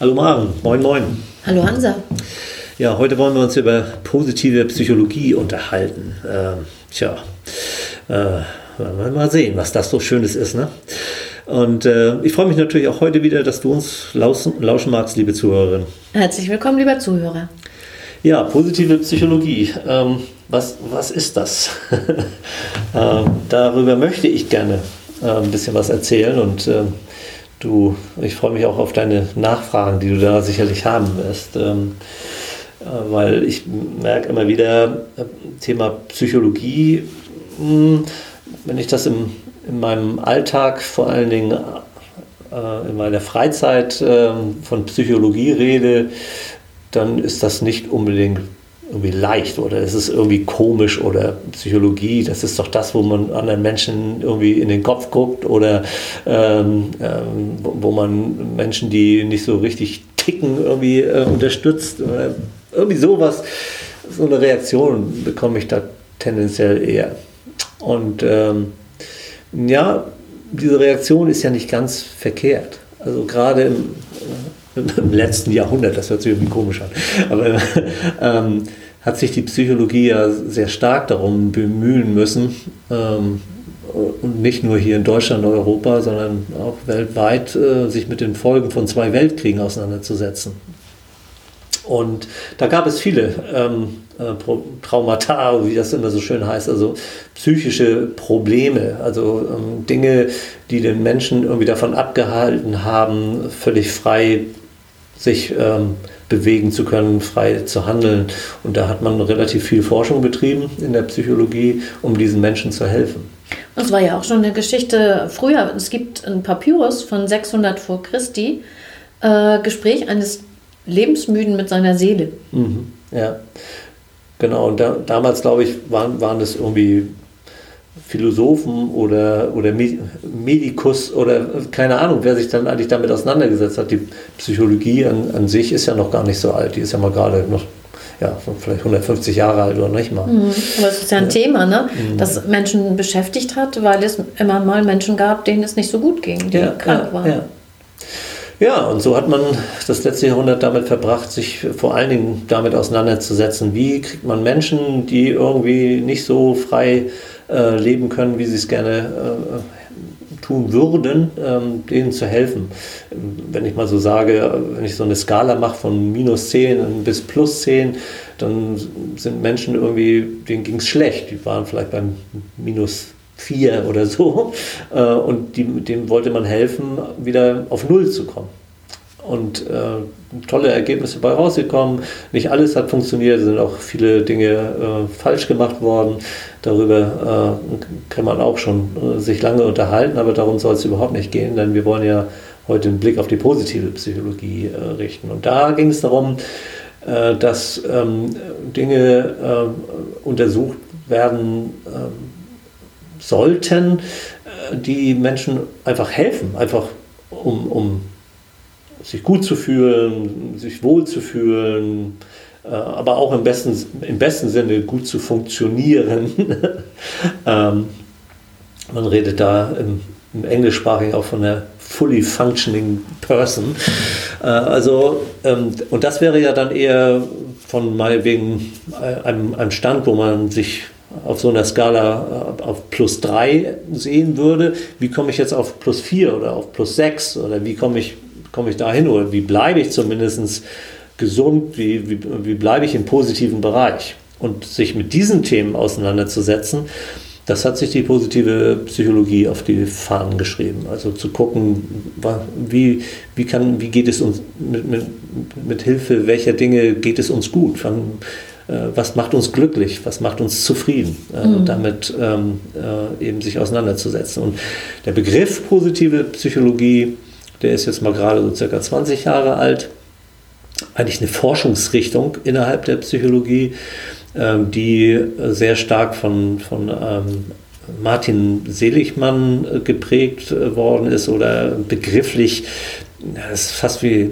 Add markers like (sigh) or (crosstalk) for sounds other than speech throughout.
Hallo Maren, moin moin. Hallo Hansa. Ja, heute wollen wir uns über positive Psychologie unterhalten. Ähm, tja, äh, wollen wir mal sehen, was das so Schönes ist. Ne? Und äh, ich freue mich natürlich auch heute wieder, dass du uns lauschen, lauschen magst, liebe Zuhörerin. Herzlich willkommen, lieber Zuhörer. Ja, positive Psychologie. Ähm, was, was ist das? (laughs) ähm, darüber möchte ich gerne äh, ein bisschen was erzählen und ähm, du, ich freue mich auch auf deine Nachfragen, die du da sicherlich haben wirst. Ähm, äh, weil ich merke immer wieder, äh, Thema Psychologie, hm, wenn ich das im, in meinem Alltag vor allen Dingen äh, in meiner Freizeit ähm, von Psychologie rede, dann ist das nicht unbedingt irgendwie leicht oder es ist irgendwie komisch oder Psychologie, das ist doch das, wo man anderen Menschen irgendwie in den Kopf guckt oder ähm, ähm, wo man Menschen, die nicht so richtig ticken, irgendwie äh, unterstützt oder irgendwie sowas. So eine Reaktion bekomme ich da tendenziell eher. Und ähm, ja, diese Reaktion ist ja nicht ganz verkehrt. Also gerade im, im letzten Jahrhundert, das hört sich irgendwie komisch an, aber (laughs) ähm, hat sich die Psychologie ja sehr stark darum bemühen müssen, ähm, und nicht nur hier in Deutschland, Europa, sondern auch weltweit, äh, sich mit den Folgen von zwei Weltkriegen auseinanderzusetzen. Und da gab es viele ähm, äh, Traumata, wie das immer so schön heißt, also psychische Probleme, also ähm, Dinge, die den Menschen irgendwie davon abgehalten haben, völlig frei sich ähm, bewegen zu können, frei zu handeln. Und da hat man relativ viel Forschung betrieben in der Psychologie, um diesen Menschen zu helfen. Das war ja auch schon eine Geschichte früher. Es gibt ein Papyrus von 600 vor Christi, äh, Gespräch eines Lebensmüden mit seiner Seele. Mhm, ja, genau. Und da, damals, glaube ich, waren, waren das irgendwie Philosophen oder, oder Medikus oder keine Ahnung, wer sich dann eigentlich damit auseinandergesetzt hat. Die Psychologie an, an sich ist ja noch gar nicht so alt. Die ist ja mal gerade noch ja, vielleicht 150 Jahre alt oder nicht mal. Mhm. Aber es ist ja ein ja. Thema, ne? Mhm. das Menschen beschäftigt hat, weil es immer mal Menschen gab, denen es nicht so gut ging, die ja, krank waren. Ja. Ja, und so hat man das letzte Jahrhundert damit verbracht, sich vor allen Dingen damit auseinanderzusetzen, wie kriegt man Menschen, die irgendwie nicht so frei äh, leben können, wie sie es gerne äh, tun würden, ähm, denen zu helfen. Wenn ich mal so sage, wenn ich so eine Skala mache von minus 10 bis plus 10, dann sind Menschen irgendwie, denen ging es schlecht. Die waren vielleicht beim minus vier oder so. Äh, und dem wollte man helfen, wieder auf Null zu kommen. Und äh, tolle Ergebnisse bei rausgekommen. Nicht alles hat funktioniert, es sind auch viele Dinge äh, falsch gemacht worden. Darüber äh, kann man auch schon äh, sich lange unterhalten, aber darum soll es überhaupt nicht gehen, denn wir wollen ja heute einen Blick auf die positive Psychologie äh, richten. Und da ging es darum, äh, dass ähm, Dinge untersucht werden, sollten, die Menschen einfach helfen, einfach um, um sich gut zu fühlen, sich wohl zu fühlen, äh, aber auch im besten, im besten Sinne gut zu funktionieren. (laughs) ähm, man redet da im, im Englischsprachigen auch von der fully functioning person. Äh, also, ähm, und das wäre ja dann eher von meinetwegen einem, einem Stand, wo man sich auf so einer Skala äh, auf plus 3 sehen würde, wie komme ich jetzt auf plus 4 oder auf plus 6 oder wie komme ich, komme ich da hin oder wie bleibe ich zumindest gesund, wie, wie, wie bleibe ich im positiven Bereich. Und sich mit diesen Themen auseinanderzusetzen, das hat sich die positive Psychologie auf die Fahnen geschrieben. Also zu gucken, wie, wie, kann, wie geht es uns mit, mit, mit Hilfe welcher Dinge geht es uns gut? Äh, was macht uns glücklich, was macht uns zufrieden äh, mhm. und damit ähm, äh, eben sich auseinanderzusetzen. Und der Begriff positive Psychologie, der ist jetzt mal gerade so circa 20 Jahre alt, eigentlich eine Forschungsrichtung innerhalb der Psychologie, ähm, die sehr stark von, von ähm, Martin Seligmann geprägt worden ist oder begrifflich, das ist fast wie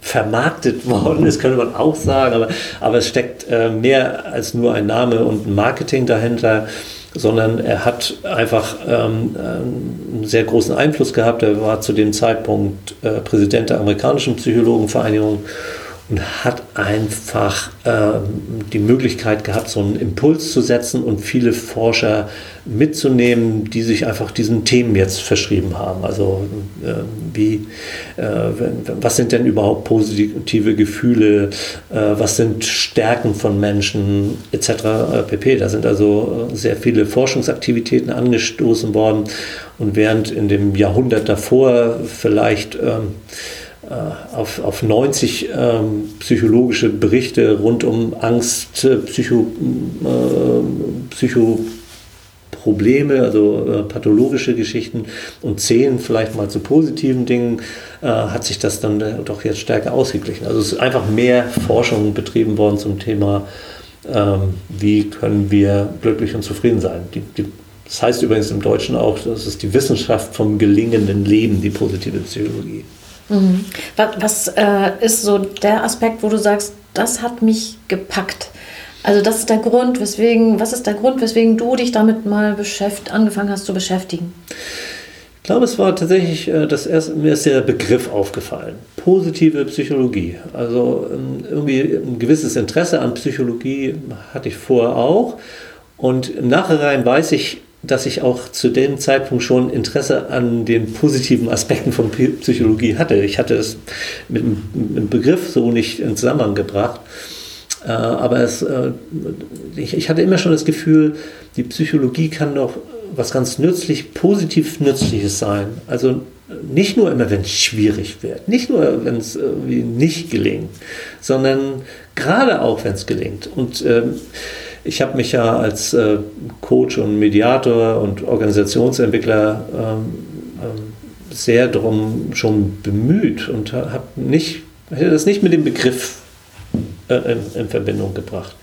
vermarktet worden ist, könnte man auch sagen, aber, aber es steckt äh, mehr als nur ein Name und ein Marketing dahinter. Sondern er hat einfach ähm, einen sehr großen Einfluss gehabt. Er war zu dem Zeitpunkt äh, Präsident der amerikanischen Psychologenvereinigung und hat einfach ähm, die Möglichkeit gehabt, so einen Impuls zu setzen und viele Forscher mitzunehmen, die sich einfach diesen Themen jetzt verschrieben haben. Also äh, wie, äh, was sind denn überhaupt positive Gefühle, äh, was sind Stärken von Menschen etc. Äh, pp. Da sind also äh, sehr viele Forschungsaktivitäten angestoßen worden und während in dem Jahrhundert davor vielleicht ähm, äh, auf, auf 90 ähm, psychologische Berichte rund um Angst, äh, Psycho, äh, Psychoprobleme, also äh, pathologische Geschichten und 10 vielleicht mal zu positiven Dingen, äh, hat sich das dann äh, doch jetzt stärker ausgeglichen. Also es ist einfach mehr Forschung betrieben worden zum Thema, ähm, wie können wir glücklich und zufrieden sein. Die, die, das heißt übrigens im Deutschen auch, das ist die Wissenschaft vom gelingenden Leben, die positive Psychologie. Mhm. Was, was äh, ist so der Aspekt, wo du sagst, das hat mich gepackt? Also das ist der Grund, weswegen, was ist der Grund, weswegen du dich damit mal beschäftigt, angefangen hast zu beschäftigen? Ich glaube, es war tatsächlich, äh, das erste, mir ist der Begriff aufgefallen. Positive Psychologie. Also ähm, irgendwie ein gewisses Interesse an Psychologie hatte ich vorher auch. Und im Nachhinein weiß ich, dass ich auch zu dem Zeitpunkt schon Interesse an den positiven Aspekten von Psychologie hatte. Ich hatte es mit dem Begriff so nicht in Zusammenhang gebracht. Äh, aber es, äh, ich, hatte immer schon das Gefühl, die Psychologie kann doch was ganz nützlich, positiv Nützliches sein. Also nicht nur immer, wenn es schwierig wird, nicht nur, wenn es irgendwie nicht gelingt, sondern gerade auch, wenn es gelingt. Und ähm, ich habe mich ja als äh, Coach und Mediator und Organisationsentwickler ähm, ähm, sehr darum schon bemüht und hätte das nicht mit dem Begriff äh, in, in, Verbindung gebracht.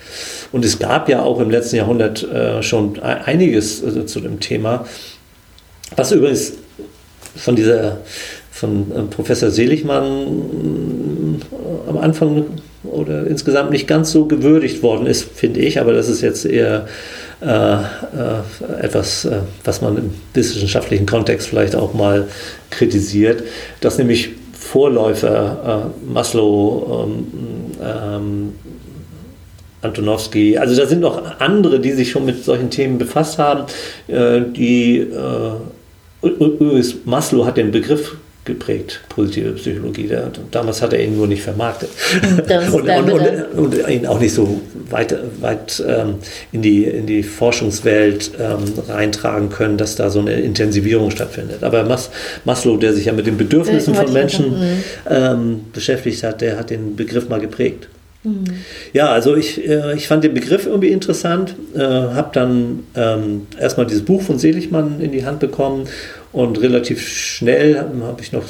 Und es gab ja auch im letzten Jahrhundert äh, schon einiges also zu dem Thema, was übrigens von dieser von äh, Professor Seligmann äh, am Anfang oder insgesamt nicht ganz so gewürdigt worden ist, finde ich, aber das ist jetzt eher äh, äh, etwas, äh, was man im wissenschaftlichen Kontext vielleicht auch mal kritisiert, dass nämlich Vorläufer äh, Maslow, ähm, ähm, Antonowski, also da sind noch andere, die sich schon mit solchen Themen befasst haben, äh, die äh, übrigens Maslow hat den Begriff geprägt, positive Psychologie. Der, damals hat er ihn nur nicht vermarktet und, (laughs) und, und, und, ihn auch nicht so weit, weit ähm, in, die, in die Forschungswelt ähm, reintragen können, dass da so eine Intensivierung stattfindet. Aber Mas, Maslow, der sich ja mit den Bedürfnissen von Menschen mhm. ähm, beschäftigt hat, der hat den Begriff mal geprägt. Mhm. Ja, also ich, äh, ich fand den Begriff irgendwie interessant, äh, habe dann ähm, erstmal dieses Buch von Seligmann in die Hand bekommen und relativ schnell habe ich noch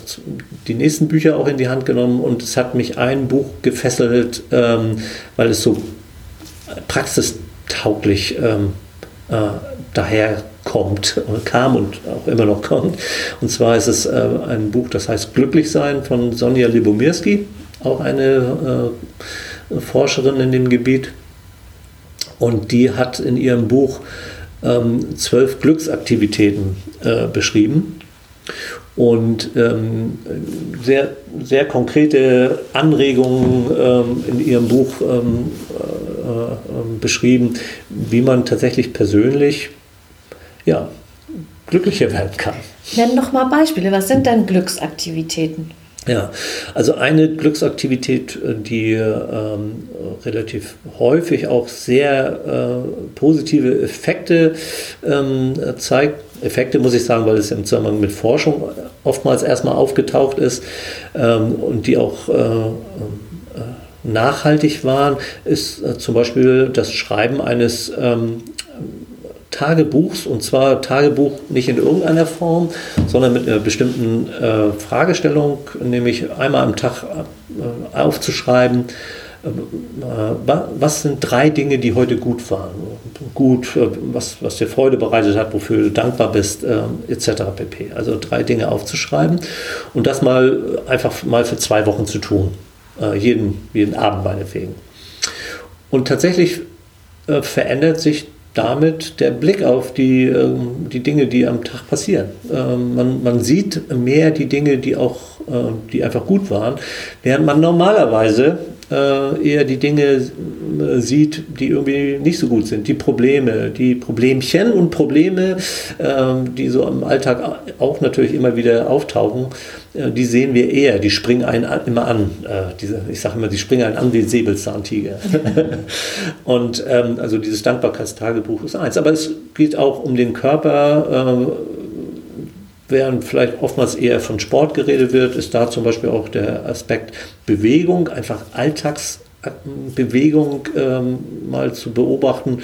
die nächsten Bücher auch in die Hand genommen und es hat mich ein Buch gefesselt, ähm, weil es so praxistauglich ähm, äh, daher kommt, kam und auch immer noch kommt. Und zwar ist es äh, ein Buch, das heißt Glücklich sein von Sonja Libomirski, auch eine äh, Forscherin in dem Gebiet. Und die hat in ihrem Buch ähm, zwölf Glücksaktivitäten äh, beschrieben und ähm, sehr, sehr konkrete Anregungen ähm, in ihrem Buch ähm, äh, äh, beschrieben, wie man tatsächlich persönlich ja, glücklicher werden kann. Nenn noch mal Beispiele. Was sind denn Glücksaktivitäten? Ja, also eine Glücksaktivität, äh, die ähm, relativ häufig auch sehr äh, positive Effekte ähm, zeigt. Effekte muss ich sagen, weil es im Zusammenhang mit Forschung oftmals erstmal aufgetaucht ist ähm, und die auch äh, äh nachhaltig waren, ist äh, zum Beispiel das Schreiben eines ähm, Tagebuchs und zwar Tagebuch nicht in irgendeiner Form, sondern mit einer bestimmten äh, Fragestellung, nämlich einmal am Tag äh, aufzuschreiben, äh, was sind drei Dinge, die heute gut waren? Gut, äh, was, was dir Freude bereitet hat, wofür du dankbar bist, äh, etc. pp. Also drei Dinge aufzuschreiben und das mal einfach mal für zwei Wochen zu tun. Äh, jeden, jeden Abend meinetwegen. Und tatsächlich verändert sich damit der Blick auf die, ähm, die Dinge, die am Tag passieren. Ähm, man, man sieht mehr die Dinge, die auch, äh, die einfach gut waren, während man normalerweise äh, eher die Dinge äh, sieht, die irgendwie nicht so gut sind. Die Probleme, die Problemchen und Probleme, ähm, die so im Alltag auch natürlich immer wieder auftauchen, die sehen wir eher, die springen einen immer an. diese, ich sage immer, die springen einen an wie Säbelzahntiger. (laughs) und ähm, also dieses Dankbarkeitstagebuch ist eins. Aber es geht auch um den Körper. Äh, während vielleicht oftmals eher von Sport geredet wird, ist da zum Beispiel auch der Aspekt Bewegung, einfach Alltagsbewegung ähm, mal zu beobachten.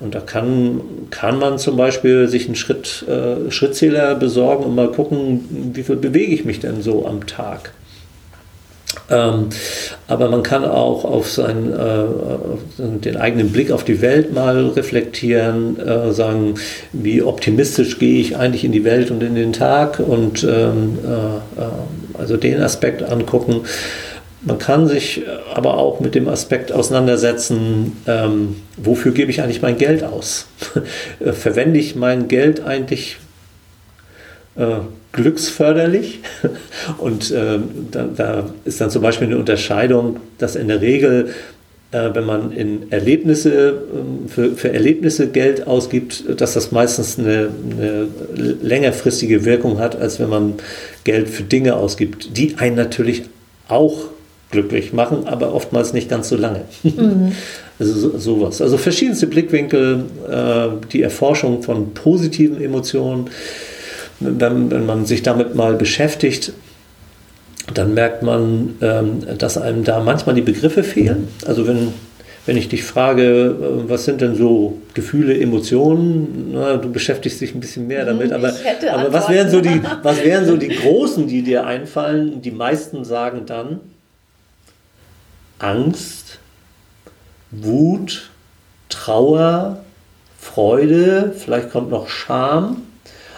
Und da kann, kann man zum Beispiel sich einen Schritt, äh, Schrittzähler besorgen und mal gucken, wie viel bewege ich mich denn so am Tag. Ähm, aber man kann auch auf seinen, äh, den eigenen Blick auf die Welt mal reflektieren, äh, sagen, wie optimistisch gehe ich eigentlich in die Welt und in den Tag und ähm, äh, äh also den Aspekt angucken. Man kann sich aber auch mit dem Aspekt auseinandersetzen, ähm, wofür gebe ich eigentlich mein Geld aus? (laughs) Verwende ich mein Geld eigentlich äh, glücksförderlich. (laughs) Und äh, da, da, ist dann zum Beispiel eine Unterscheidung, dass in der Regel, äh, wenn man in Erlebnisse, äh, für, für, Erlebnisse Geld ausgibt, dass das meistens eine, eine, längerfristige Wirkung hat, als wenn man Geld für Dinge ausgibt, die einen natürlich auch glücklich machen, aber oftmals nicht ganz so lange. Mhm. (laughs) Also so, sowas. Also verschiedenste Blickwinkel, äh, die Erforschung von positiven Emotionen, wenn, wenn man sich damit mal beschäftigt, dann merkt man, ähm, dass einem da manchmal die Begriffe fehlen. Also wenn, wenn ich dich frage, äh, was sind denn so Gefühle, Emotionen, na, du beschäftigst dich ein bisschen mehr damit, aber, aber was, wären so die, (laughs) was wären so die großen, die dir einfallen? Die meisten sagen dann Angst, Wut, Trauer, Freude, vielleicht kommt noch Scham.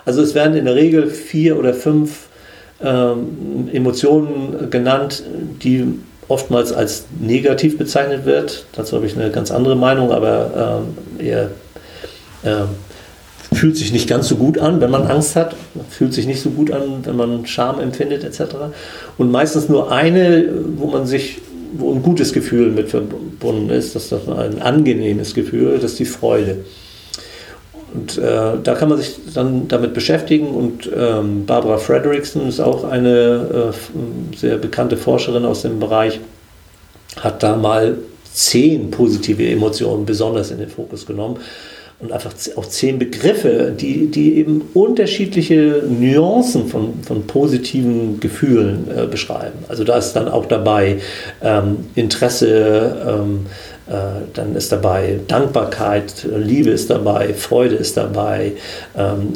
Also es werden in der Regel vier oder fünf ähm, Emotionen genannt, die oftmals als negativ bezeichnet wird. Dazu habe ich eine ganz andere Meinung, aber ähm, eher äh, fühlt sich nicht ganz so gut an, wenn man Angst hat, fühlt sich nicht so gut an, wenn man Scham empfindet etc. Und meistens nur eine, wo man sich, wo ein gutes Gefühl mit verbunden ist, das ist ein angenehmes Gefühl, das ist die Freude. Und äh, da kann man sich dann damit beschäftigen. Und ähm, Barbara Frederickson ist auch eine äh, sehr bekannte Forscherin aus dem Bereich, hat da mal zehn positive Emotionen besonders in den Fokus genommen und einfach auch zehn Begriffe, die, die eben unterschiedliche Nuancen von, von positiven Gefühlen äh, beschreiben. Also da ist dann auch dabei ähm, Interesse, ähm, äh, dann ist dabei Dankbarkeit, Liebe ist dabei, Freude ist dabei. Ähm,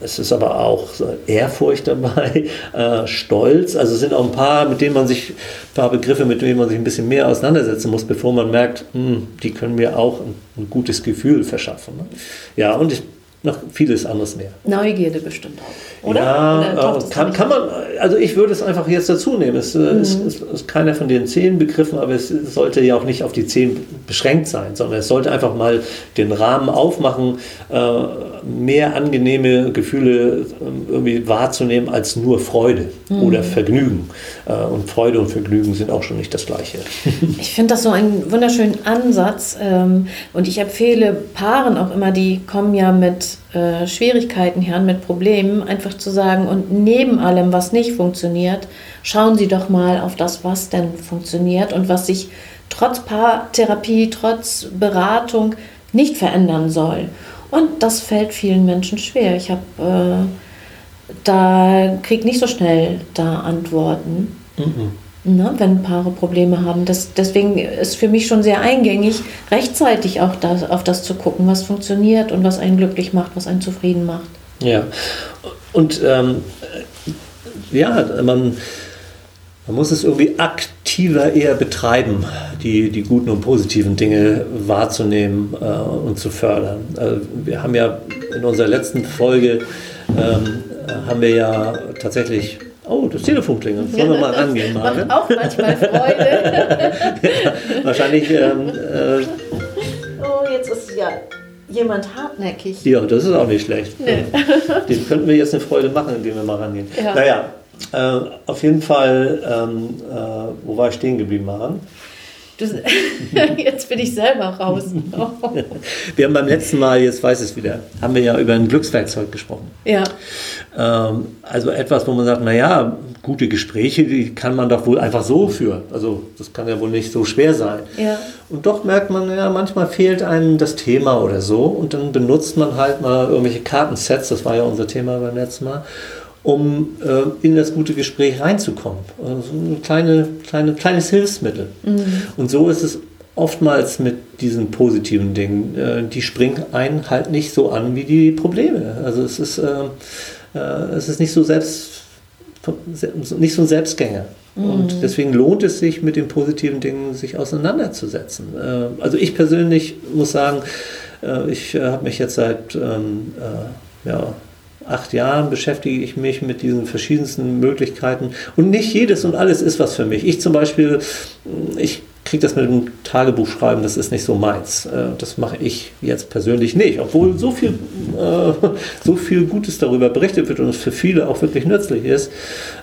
es ist aber auch Ehrfurcht dabei, (laughs) äh, Stolz. Also es sind auch ein paar, mit denen man sich, ein paar Begriffe, mit denen man sich ein bisschen mehr auseinandersetzen muss, bevor man merkt, mh, hm, die können mir auch ein, ein gutes Gefühl verschaffen. Ne? Ja, und ich, noch vieles anderes mehr. Neugierde bestimmt auch, oder? Ja, oder äh, kann, kann man, also ich würde es einfach jetzt dazu nehmen. Es, äh, mhm. ist, ist, ist, keiner von den zehn Begriffen, aber es sollte ja auch nicht auf die zehn beschränkt sein, sondern es sollte einfach mal den Rahmen aufmachen, äh, mehr angenehme Gefühle ähm, irgendwie wahrzunehmen als nur Freude mhm. oder Vergnügen. Und Freude und Vergnügen sind auch schon nicht das Gleiche. (laughs) Ich finde das so einen wunderschönen Ansatz ähm, und ich empfehle Paaren auch immer, die kommen ja mit äh, Schwierigkeiten her, mit Problemen, einfach zu sagen, und neben allem, was nicht funktioniert, schauen Sie doch mal auf das, was denn funktioniert und was sich trotz Paartherapie, trotz Beratung nicht verändern soll. Und das fällt vielen Menschen schwer. Ich habe äh, da kriege nicht so schnell da Antworten. Mhm ne, wenn Paare Probleme haben. Das, deswegen ist für mich schon sehr eingängig, rechtzeitig auch das, auf das zu gucken, was funktioniert und was einen glücklich macht, was einen zufrieden macht. Ja, und ähm, ja, man, man muss es irgendwie aktiver eher betreiben, die, die guten und positiven Dinge wahrzunehmen äh, und zu fördern. Also wir haben ja in unserer letzten Folge ähm, haben wir ja tatsächlich Oh, das Telefon klingelt. Sollen wir mal (laughs) rangehen, Marvin? Macht auch manchmal Freude. ja, (laughs) wahrscheinlich. Ähm, äh, oh, jetzt ist ja. jemand hartnäckig. Ja, das ist auch nicht schlecht. Nee. Den könnten wir jetzt eine Freude machen, indem wir mal rangehen. Ja. Naja, äh, auf jeden Fall, ähm, äh, wo war ich stehen geblieben, Maren? (laughs) jetzt bin ich selber raus. (laughs) wir haben beim letzten Mal, jetzt weiß ich es wieder, haben wir ja über ein Glückswerkzeug gesprochen. Ja. Ähm, also etwas, wo man sagt, naja, gute Gespräche, die kann man doch wohl einfach so führen. Also das kann ja wohl nicht so schwer sein. Ja. Und doch merkt man, ja, manchmal fehlt einem das Thema oder so und dann benutzt man halt mal irgendwelche Kartensets, das war ja unser Thema beim letzten Mal um äh, in das gute Gespräch reinzukommen. Also ein kleine, kleine, kleines Hilfsmittel. Mhm. Und so ist es oftmals mit diesen positiven Dingen. Äh, die springen einen halt nicht so an wie die Probleme. Also es ist, äh, äh es ist nicht so selbst nicht so ein Selbstgänger. Mhm. Und deswegen lohnt es sich, mit den positiven Dingen sich auseinanderzusetzen. Äh, also ich persönlich muss sagen, äh, ich habe mich jetzt seit ähm, ja, acht Jahren beschäftige ich mich mit diesen verschiedensten Möglichkeiten. Und nicht jedes und alles ist was für mich. Ich zum Beispiel, ich kriege das mit dem Tagebuch schreiben, das ist nicht so meins. Äh, das mache ich jetzt persönlich nicht, obwohl so viel, äh, so viel Gutes darüber berichtet wird und es für viele auch wirklich nützlich ist.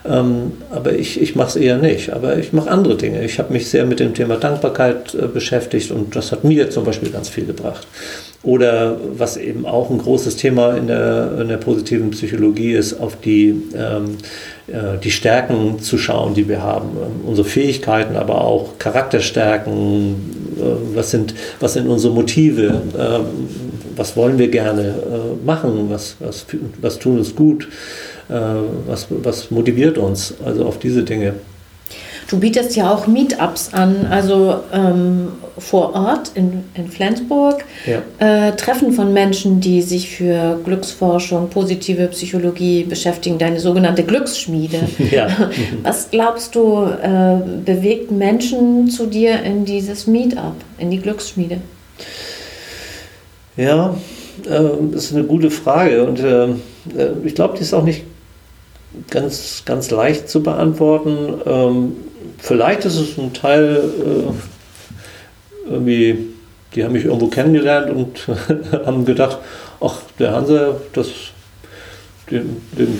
Ähm, aber ich, ich mache es eher nicht. Aber ich mache andere Dinge. Ich habe mich sehr mit dem Thema Dankbarkeit äh, beschäftigt und das hat mir zum Beispiel ganz viel gebracht. Oder was eben auch ein großes Thema in der, in der positiven Psychologie ist, auf die, ähm, äh, die Stärken zu schauen, die wir haben. Ähm, unsere Fähigkeiten, aber auch Charakterstärken. Äh, was, sind, was sind unsere Motive? Äh, was wollen wir gerne äh, machen? Was, was, was tun uns gut? Äh, was, was motiviert uns? Also auf diese Dinge. Du bietest ja auch Meetups an, also ähm, vor Ort in, in Flensburg, ja. äh, Treffen von Menschen, die sich für Glücksforschung, positive Psychologie beschäftigen, deine sogenannte Glücksschmiede. (laughs) Ja. (laughs) Was glaubst du, äh, bewegt Menschen zu dir in dieses Meetup, in die Glücksschmiede? Ja, äh, das ist eine gute Frage und äh, äh, ich glaube, die ist auch nicht ganz, ganz leicht zu beantworten. Ähm, vielleicht ist es ein Teil, äh, irgendwie, die haben mich irgendwo kennengelernt und (laughs) haben gedacht, ach, der Hansa, das, den, den,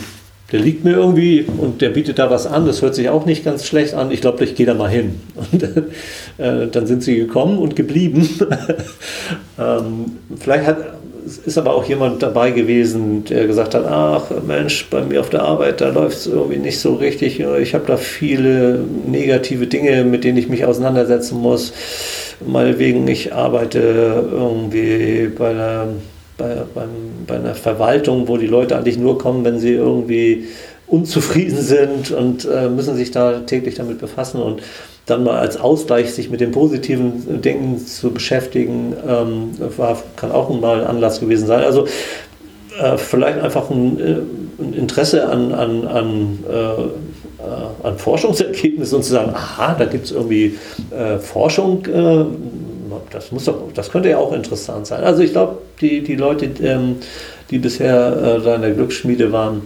der liegt mir irgendwie und der bietet da was an, das hört sich auch nicht ganz schlecht an, ich glaube, ich gehe da mal hin. (laughs) Und äh, dann sind sie gekommen und geblieben. (laughs) ähm, vielleicht hat, ist aber auch jemand dabei gewesen, der gesagt hat, ach Mensch, bei mir auf der Arbeit, da läuft es irgendwie nicht so richtig. Ich habe da viele negative Dinge, mit denen ich mich auseinandersetzen muss. Meinetwegen, ich arbeite irgendwie bei einer, bei, beim, bei einer Verwaltung, wo die Leute eigentlich nur kommen, wenn sie irgendwie unzufrieden sind und äh, müssen sich da täglich damit befassen. Und dann mal als Ausgleich sich mit den positiven Dingen zu beschäftigen, ähm, war, kann auch mal ein Anlass gewesen sein. Also äh, vielleicht einfach ein, äh, ein, Interesse an, an, an, äh, an Forschungsergebnissen und zu sagen, aha, da gibt es irgendwie äh, Forschung, das, muss doch, das könnte ja auch interessant sein. Also ich glaube, die, die Leute, ähm, die bisher da in der Glücksschmiede waren,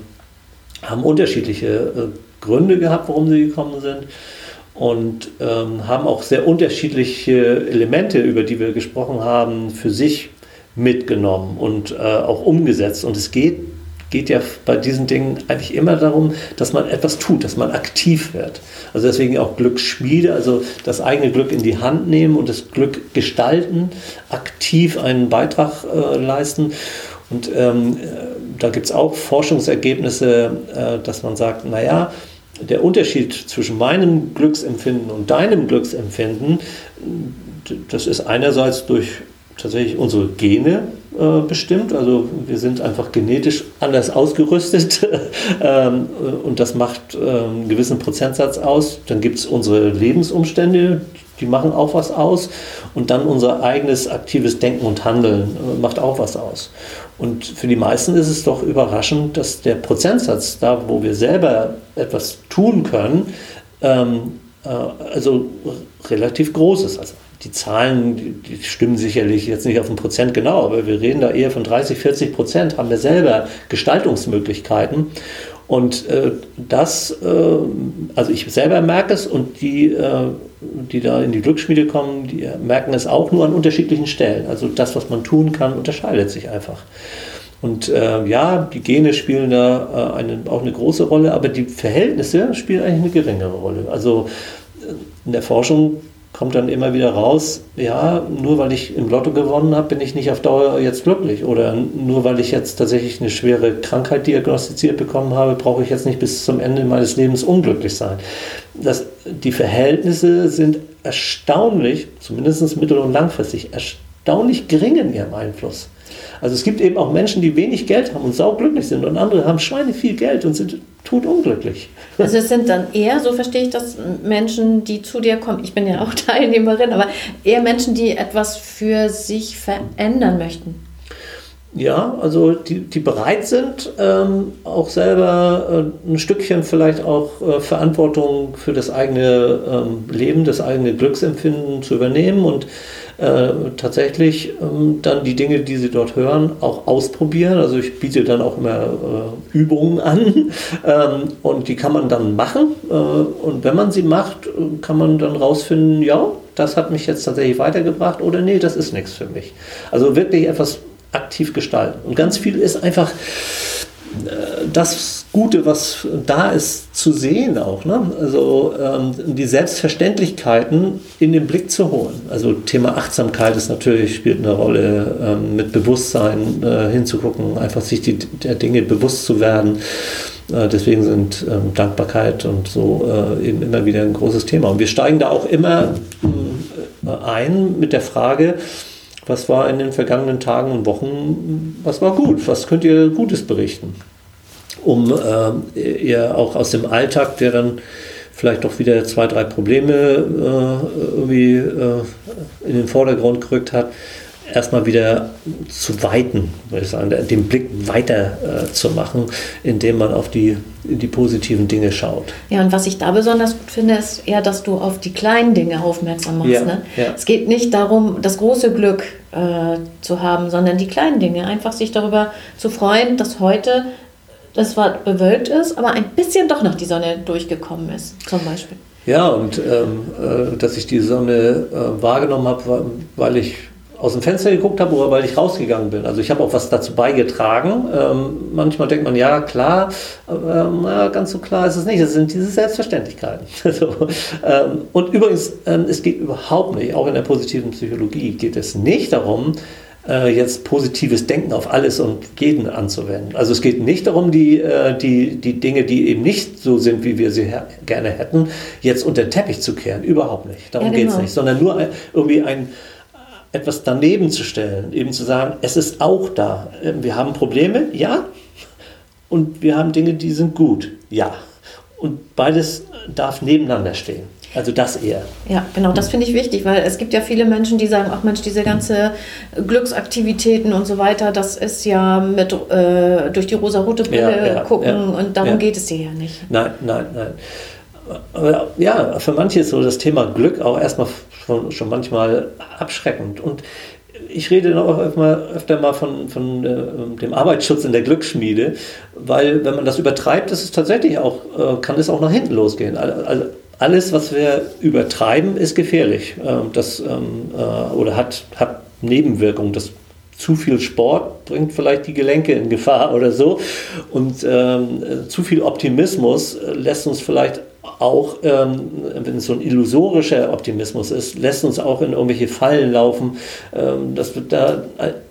haben unterschiedliche Gründe gehabt, warum sie gekommen sind und ähm, haben auch sehr unterschiedliche Elemente, über die wir gesprochen haben, für sich mitgenommen und äh, auch umgesetzt. Und es geht, geht ja bei diesen Dingen eigentlich immer darum, dass man etwas tut, dass man aktiv wird. Also deswegen auch Glücksschmiede, also das eigene Glück in die Hand nehmen und das Glück gestalten, aktiv einen Beitrag äh, leisten. Und ähm, äh, da gibt es auch Forschungsergebnisse, äh, dass man sagt, naja, der Unterschied zwischen meinem Glücksempfinden und deinem Glücksempfinden, das ist einerseits durch tatsächlich unsere Gene äh, bestimmt. Also wir sind einfach genetisch anders ausgerüstet (laughs) ähm, und das macht äh, einen gewissen Prozentsatz aus. Dann gibt es unsere Lebensumstände, die machen auch was aus. Und dann unser eigenes aktives Denken und Handeln äh, macht auch was aus. Und für die meisten ist es doch überraschend, dass der Prozentsatz, da wo wir selber etwas tun können, ähm, äh, also relativ groß ist. Also die Zahlen, die, die, stimmen sicherlich jetzt nicht auf ein Prozent genau, aber wir reden da eher von 30, 40 Prozent haben wir selber Gestaltungsmöglichkeiten. Und äh, das, äh, also ich selber merke es und die, äh, die da in die Glücksschmiede kommen, die merken es auch nur an unterschiedlichen Stellen. Also das, was man tun kann, unterscheidet sich einfach. Und äh, ja, die Gene spielen da äh, eine, auch eine große Rolle, aber die Verhältnisse spielen eigentlich eine geringere Rolle. Also äh, in der Forschung kommt dann immer wieder raus, ja, nur weil ich im Lotto gewonnen habe, bin ich nicht auf Dauer jetzt glücklich. Oder nur weil ich jetzt tatsächlich eine schwere Krankheit diagnostiziert bekommen habe, brauche ich jetzt nicht bis zum Ende meines Lebens unglücklich sein. Das, die Verhältnisse sind erstaunlich, zumindest mittel- und langfristig, erstaunlich gering in ihrem Einfluss. Also es gibt eben auch Menschen, die wenig Geld haben und sauglücklich sind und andere haben Schweine viel Geld und sind totunglücklich. Also es sind dann eher, so verstehe ich das, Menschen, die zu dir kommen, ich bin ja auch (laughs) Teilnehmerin, aber eher Menschen, die etwas für sich verändern möchten. Ja, also die, die bereit sind, ähm, auch selber äh, ein Stückchen vielleicht auch äh, Verantwortung für das eigene ähm, Leben, das eigene Glücksempfinden zu übernehmen und äh, tatsächlich ähm, dann die Dinge, die sie dort hören, auch ausprobieren. Also ich biete dann auch immer äh, Übungen an (laughs) ähm, und die kann man dann machen. Äh, und wenn man sie macht, kann man dann rausfinden, ja, das hat mich jetzt tatsächlich weitergebracht oder nee, das ist nichts für mich. Also wirklich etwas aktiv gestalten. Und ganz viel ist einfach äh, das Gute, was da ist, zu sehen auch. Ne? Also ähm, die Selbstverständlichkeiten in den Blick zu holen. Also Thema Achtsamkeit ist natürlich, spielt eine Rolle, ähm, mit Bewusstsein äh, hinzugucken, einfach sich die, der Dinge bewusst zu werden. Äh, deswegen sind ähm, Dankbarkeit und so äh, eben immer wieder ein großes Thema. Und wir steigen da auch immer äh, ein mit der Frage, was war in den vergangenen Tagen und Wochen, was war gut? Was könnt ihr Gutes berichten? Um äh, ihr auch aus dem Alltag, der dann vielleicht doch wieder zwei, drei Probleme äh, irgendwie äh, in den Vordergrund gerückt hat, erstmal wieder zu weiten, würde ich sagen, den Blick weiter äh, zu machen, indem man auf die, die positiven Dinge schaut. Ja, und was ich da besonders gut finde, ist eher, dass du auf die kleinen Dinge aufmerksam machst. Ja, ne? ja. Es geht nicht darum, das große Glück äh, zu haben, sondern die kleinen Dinge. Einfach sich darüber zu freuen, dass heute das zwar bewölkt ist, aber ein bisschen doch noch die Sonne durchgekommen ist, zum Beispiel. Ja, und ähm, äh, dass ich die Sonne äh, wahrgenommen habe, weil ich aus dem Fenster geguckt habe oder weil ich rausgegangen bin. Also ich habe auch was dazu beigetragen. Ähm, manchmal denkt man, ja klar, aber na, ganz so klar ist es nicht. Es sind diese Selbstverständlichkeiten. (laughs) so, ähm, und übrigens, ähm, es geht überhaupt nicht, auch in der positiven Psychologie geht es nicht darum, äh, jetzt positives Denken auf alles und jeden anzuwenden. Also es geht nicht darum, die, äh, die, die Dinge, die eben nicht so sind, wie wir sie gerne hätten, jetzt unter den Teppich zu kehren. Überhaupt nicht. Darum ja, genau. geht es nicht. Sondern nur ein, irgendwie ein etwas daneben zu stellen, eben zu sagen, es ist auch da. Ähm, wir haben Probleme, ja, und wir haben Dinge, die sind gut, ja. Und beides darf nebeneinander stehen. Also das eher. Ja, genau, das finde ich wichtig, weil es gibt ja viele Menschen, die sagen, ach Mensch, diese ganze Glücksaktivitäten und so weiter, das ist ja mit äh, durch die rosa-rote Brille ja, ja, gucken ja, und darum geht es dir ja nicht. Nein, nein, nein. Aber ja, für manche ist so das Thema Glück auch erstmal schon, schon manchmal abschreckend. Und ich rede auch öfter, mal von, von äh, dem Arbeitsschutz in der Glücksschmiede, weil wenn man das übertreibt, ist es tatsächlich auch, äh, kann es auch nach hinten losgehen. Also alles, was wir übertreiben, ist gefährlich. Ähm, das, ähm, äh, oder hat, hat Nebenwirkungen. Das zu viel Sport bringt vielleicht die Gelenke in Gefahr (laughs) oder so. Und ähm, zu viel Optimismus lässt uns vielleicht auch, ähm, wenn es so ein illusorischer Optimismus ist, lässt uns auch in irgendwelche Fallen laufen. Ähm, das wird da,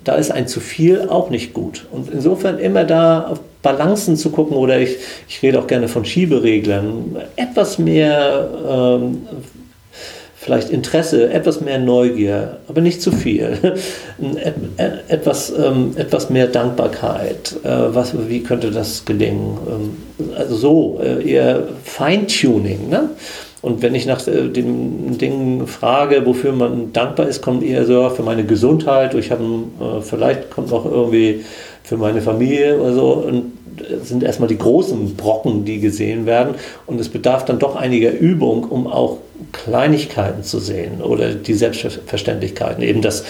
da ist ein zu viel auch nicht gut. Und insofern immer da auf Balancen zu gucken oder ich, ich rede auch gerne von Schiebereglern, etwas mehr ähm, vielleicht Interesse, etwas mehr Neugier, aber nicht zu viel. (laughs) etwas, ähm, etwas mehr Dankbarkeit. Äh, was, wie könnte das gelingen? Ähm, also so, äh, eher Feintuning. Ne? Und wenn ich nach äh, den Dingen frage, wofür man dankbar ist, kommt eher so für meine Gesundheit. Ich habe äh, vielleicht kommt noch irgendwie für meine Familie oder so. Und sind erstmal die großen Brocken, die gesehen werden. Und es bedarf dann doch einiger Übung, um auch Kleinigkeiten zu sehen oder die Selbstverständlichkeiten. Eben das,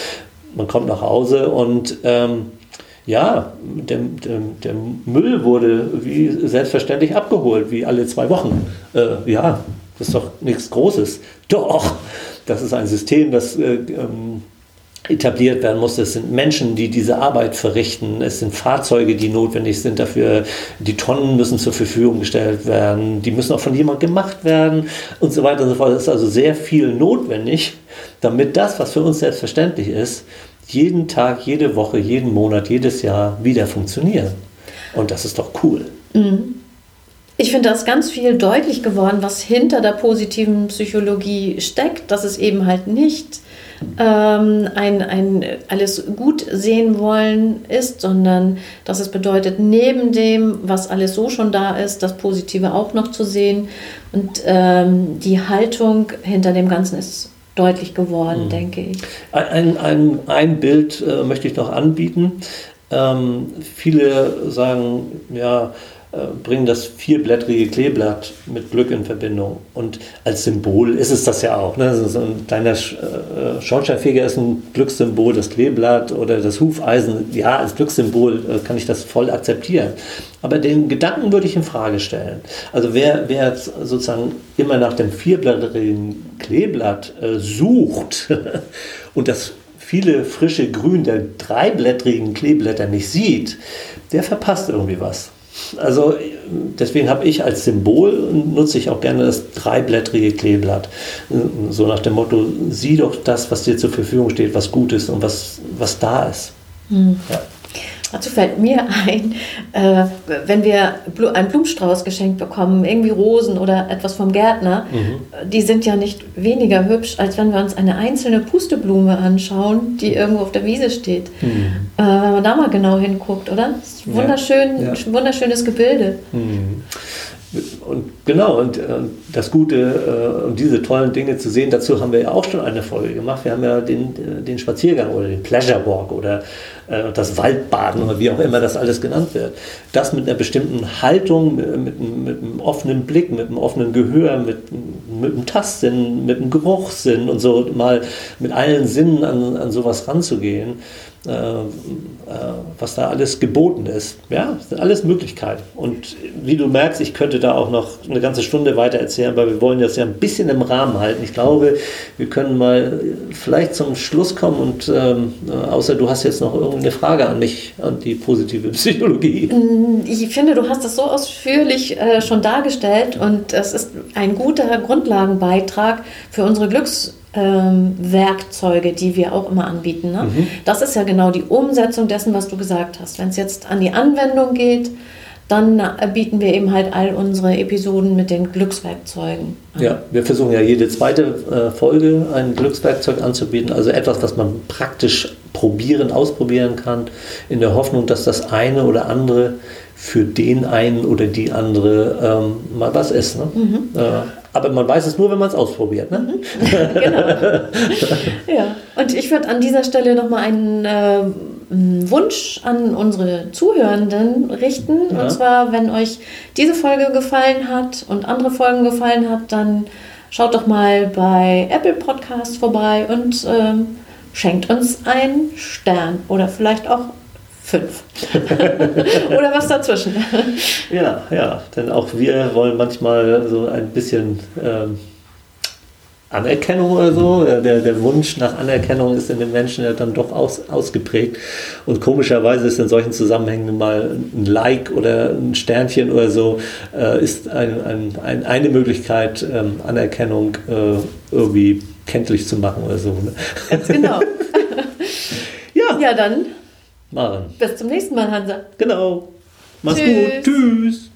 man kommt nach Hause und ähm, ja, der, der, der, Müll wurde wie selbstverständlich abgeholt, wie alle zwei Wochen. Äh, ja, das ist doch nichts Großes. Doch, das ist ein System, das äh, ähm, etabliert werden muss. Es sind Menschen, die diese Arbeit verrichten. Es sind Fahrzeuge, die notwendig sind dafür. Die Tonnen müssen zur Verfügung gestellt werden. Die müssen auch von jemandem gemacht werden und so weiter und so fort. Es ist also sehr viel notwendig, damit das, was für uns selbstverständlich ist, jeden Tag, jede Woche, jeden Monat, jedes Jahr wieder funktioniert. Und das ist doch cool. Mhm. Ich finde, da ist ganz viel deutlich geworden, was hinter der positiven Psychologie steckt, dass es eben halt nicht ähm, ein, ein alles gut sehen wollen ist, sondern dass es bedeutet, neben dem, was alles so schon da ist, das Positive auch noch zu sehen. Und ähm, die Haltung hinter dem Ganzen ist deutlich geworden, mhm. denke ich. Ein, ein, ein Bild äh, möchte ich noch anbieten. Ähm, viele sagen, ja, bringen das vierblättrige Kleeblatt mit Glück in Verbindung. Und als Symbol ist es das ja auch. Ne? So ein kleiner äh, Schornsteinfeger ist ein Glückssymbol, das Kleeblatt oder das Hufeisen, ja, als Glückssymbol äh, kann ich das voll akzeptieren. Aber den Gedanken würde ich in Frage stellen. Also wer, wer sozusagen immer nach dem vierblättrigen Kleeblatt sucht (laughs) und das viele frische Grün der dreiblättrigen Kleeblätter nicht sieht, der verpasst irgendwie was. Also deswegen habe ich als Symbol, nutze ich auch gerne das dreiblättrige Kleeblatt. So nach dem Motto, sieh doch das, was dir zur Verfügung steht, was gut ist und was, was da ist. Hm. Ja. Dazu fällt mir ein, äh, wenn wir einen Blumenstrauß geschenkt bekommen, irgendwie Rosen oder etwas vom Gärtner, mhm. die sind ja nicht weniger hübsch, als wenn wir uns eine einzelne Pusteblume anschauen, die irgendwo auf der Wiese steht. Mhm. Äh, wenn man da mal genau hinguckt, oder? Das ist wunderschön, ja. Ja. wunderschönes Gebilde. Mhm. Und genau, und, und äh, das Gute äh, und diese tollen Dinge zu sehen, dazu haben wir ja auch schon eine Folge gemacht. Wir haben ja den, äh, den Spaziergang oder den Pleasure Walk oder äh, das Waldbaden oder wie auch immer das alles genannt wird. Das mit einer bestimmten Haltung, mit, mit, einem offenen Blick, mit einem offenen Gehör, mit, mit einem Tastsinn, mit einem Geruchssinn und so mal mit allen Sinnen an, an sowas ranzugehen was da alles geboten ist. Ja, das sind alles Möglichkeiten. Und wie du merkst, ich könnte da auch noch eine ganze Stunde weiter erzählen, weil wir wollen das ja ein bisschen im Rahmen halten. Ich glaube, wir können mal vielleicht zum Schluss kommen und ähm, außer du hast jetzt noch irgendeine Frage an mich, an die positive Psychologie. Mm, ich finde, du hast das so ausführlich äh, schon dargestellt und es ist ein guter Grundlagenbeitrag für unsere Glücks ähm, Werkzeuge, die wir auch immer anbieten. Ne? Mhm. Das ist ja genau die Umsetzung dessen, was du gesagt hast. Wenn es jetzt an die Anwendung geht, dann äh, bieten wir eben halt all unsere Episoden mit den Glückswerkzeugen an. Ja, wir versuchen ja jede zweite äh, Folge ein Glückswerkzeug anzubieten, also etwas, was man praktisch probieren, ausprobieren kann, in der Hoffnung, dass das eine oder andere für den einen oder die andere ähm, mal was ist. Ne? Mhm. Äh, aber man weiß es nur, wenn man es ausprobiert. Ne? Mhm. (laughs) genau. ja. Und ich würde an dieser Stelle nochmal einen äh, Wunsch an unsere Zuhörenden richten. Ja. Und zwar, wenn euch diese Folge gefallen hat und andere Folgen gefallen hat, dann schaut doch mal bei Apple Podcast vorbei und ähm, schenkt uns einen Stern oder vielleicht auch fünf. (laughs) Oder was dazwischen. (laughs) ja, ja, denn auch wir wollen manchmal so ein bisschen ähm, Anerkennung oder so. Der, der Wunsch nach Anerkennung ist in den Menschen ja dann doch aus, ausgeprägt. Und komischerweise ist in solchen Zusammenhängen mal ein Like oder ein Sternchen oder so, äh, ist ein, ein, ein, eine Möglichkeit, ähm, Anerkennung äh, irgendwie kenntlich zu machen oder so. Ne? Ganz genau. (laughs) ja. Ja, dann machen. Bis zum nächsten Mal, Hansa. Genau. Mach's Tschüss. gut. Tschüss.